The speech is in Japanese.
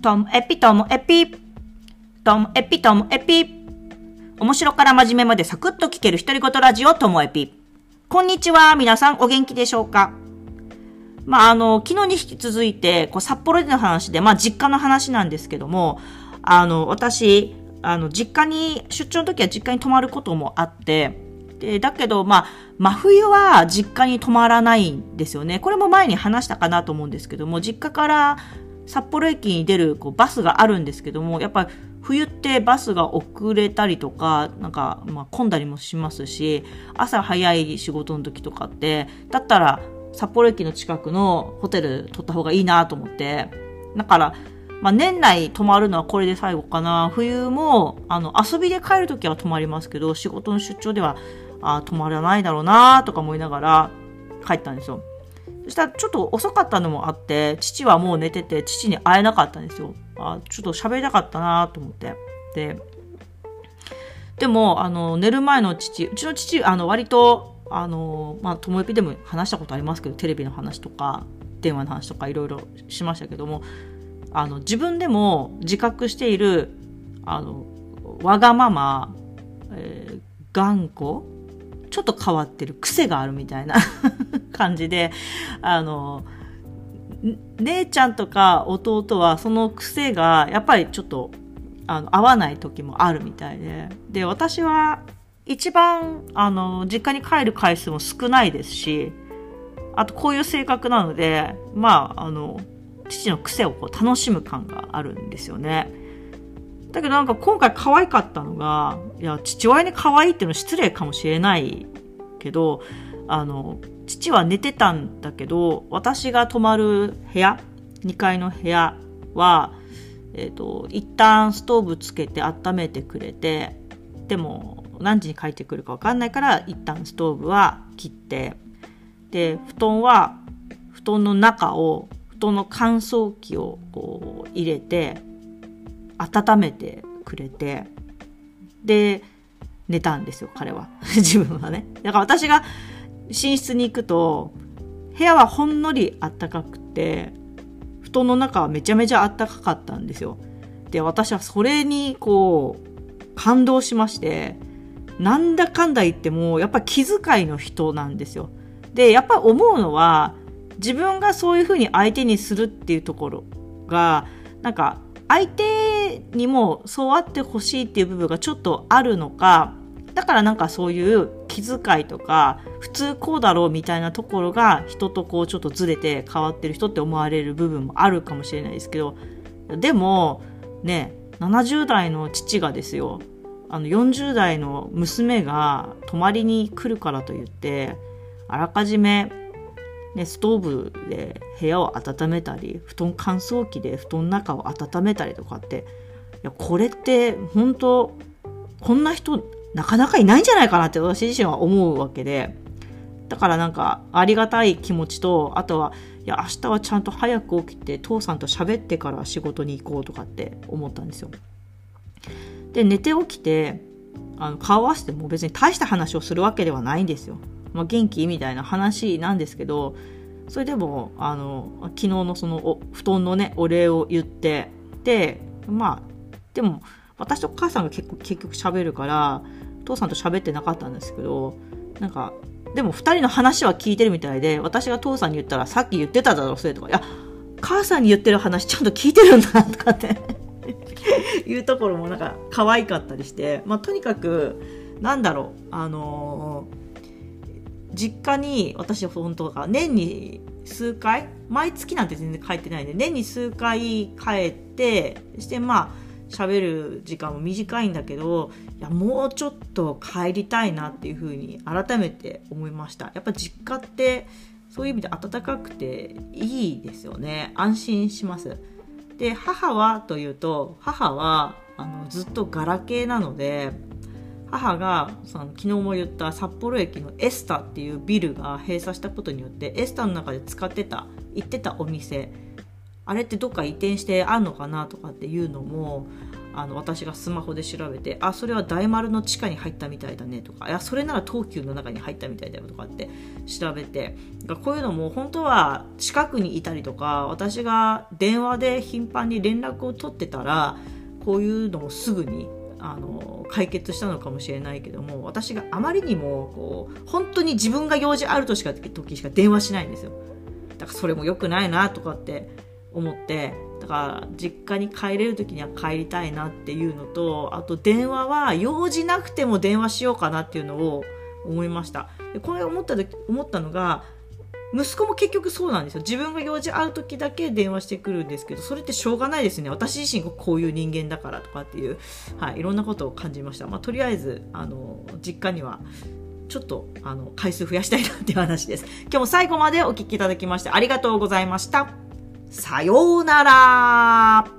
ともエピともエピ。ともエピともエピ。面白から真面目までサクッと聞ける独り言ラジオともエピ。こんにちは。皆さんお元気でしょうか？まあ、あの、昨日に引き続いて、こう、札幌での話で、まあ、実家の話なんですけども、あの、私、あの、実家に、出張の時は実家に泊まることもあって、で、だけど、まあ、真冬は実家に泊まらないんですよね。これも前に話したかなと思うんですけども、実家から札幌駅に出るこうバスがあるんですけども、やっぱり冬ってバスが遅れたりとか、なんか、まあ、混んだりもしますし、朝早い仕事の時とかって、だったら札幌駅の近くのホテル取った方がいいなと思って、だから、まあ、年内泊まるのはこれで最後かな。冬も、あの、遊びで帰るときは泊まりますけど、仕事の出張では、あ泊まらないだろうなとか思いながら帰ったんですよ。したらちょっと遅かったのもあって、父はもう寝てて、父に会えなかったんですよ。あちょっと喋りたかったなと思って。で、でも、あの、寝る前の父、うちの父、あの、割と、あの、まあ、ともえぴでも話したことありますけど、テレビの話とか、電話の話とかいろいろしましたけども、あの、自分でも自覚している、あの、わがまま、えー、頑固ちょっと変わってる癖があるみたいな感じで、あの、姉ちゃんとか弟はその癖がやっぱりちょっとあの合わない時もあるみたいで、で、私は一番あの実家に帰る回数も少ないですし、あとこういう性格なので、まあ、あの、父の癖をこう楽しむ感があるんですよね。だけどなんか今回可愛かったのが、いや、父親に可愛いっていうのは失礼かもしれないけど、あの、父は寝てたんだけど、私が泊まる部屋、2階の部屋は、えっ、ー、と、一旦ストーブつけて温めてくれて、でも何時に帰ってくるかわかんないから、一旦ストーブは切って、で、布団は、布団の中を、布団の乾燥機をこう入れて、温めてくれて、で、寝たんですよ、彼は。自分はね。だから私が寝室に行くと、部屋はほんのり暖かくて、布団の中はめちゃめちゃ暖かかったんですよ。で、私はそれにこう、感動しまして、なんだかんだ言っても、やっぱ気遣いの人なんですよ。で、やっぱ思うのは、自分がそういうふうに相手にするっていうところが、なんか相手にもそうあってほしいっていう部分がちょっとあるのか、だからなんかそういう気遣いとか、普通こうだろうみたいなところが人とこうちょっとずれて変わってる人って思われる部分もあるかもしれないですけど、でも、ね、70代の父がですよ、あの40代の娘が泊まりに来るからといって、あらかじめね、ストーブで部屋を温めたり布団乾燥機で布団の中を温めたりとかっていやこれって本当こんな人なかなかいないんじゃないかなって私自身は思うわけでだからなんかありがたい気持ちとあとはいや明日はちゃんと早く起きて父さんと喋ってから仕事に行こうとかって思ったんですよ。で寝て起きてあの顔合わせても別に大した話をするわけではないんですよ。まあ、元気？みたいな話なんですけどそれでもあの昨日のそのお布団のねお礼を言ってでまあでも私と母さんが結構結局喋るから父さんと喋ってなかったんですけどなんかでも2人の話は聞いてるみたいで私が父さんに言ったらさっき言ってただろそれとかいや母さんに言ってる話ちゃんと聞いてるんだとかって いうところもなんか可愛かったりして、まあ、とにかくなんだろうあのー実家に私は本当か年に数回毎月なんて全然帰ってないんで年に数回帰ってしてまあ喋る時間も短いんだけどいやもうちょっと帰りたいなっていうふうに改めて思いました。やっぱ実家ってそういう意味で暖かくていいですよね。安心します。で母はというと母はあのずっとガラケーなので母がその昨日も言った札幌駅のエスタっていうビルが閉鎖したことによってエスタの中で使ってた行ってたお店あれってどっか移転してあんのかなとかっていうのもあの私がスマホで調べてあそれは大丸の地下に入ったみたいだねとかいやそれなら東急の中に入ったみたいだよとかって調べてこういうのも本当は近くにいたりとか私が電話で頻繁に連絡を取ってたらこういうのもすぐにあの解決したのかもしれないけども私があまりにもこう本当に自分が用事あるとしか時しか電話しないんですよ。だからそれも良くないなとかって思ってだから実家に帰れる時には帰りたいなっていうのとあと電話は用事なくても電話しようかなっていうのを思いましたでこれ思った時思ったのが息子も結局そうなんですよ。自分が用事ある時だけ電話してくるんですけど、それってしょうがないですね。私自身がこういう人間だからとかっていう、はい、いろんなことを感じました。まあ、とりあえず、あの、実家には、ちょっと、あの、回数増やしたいなっていう話です。今日も最後までお聴きいただきましてありがとうございました。さようなら。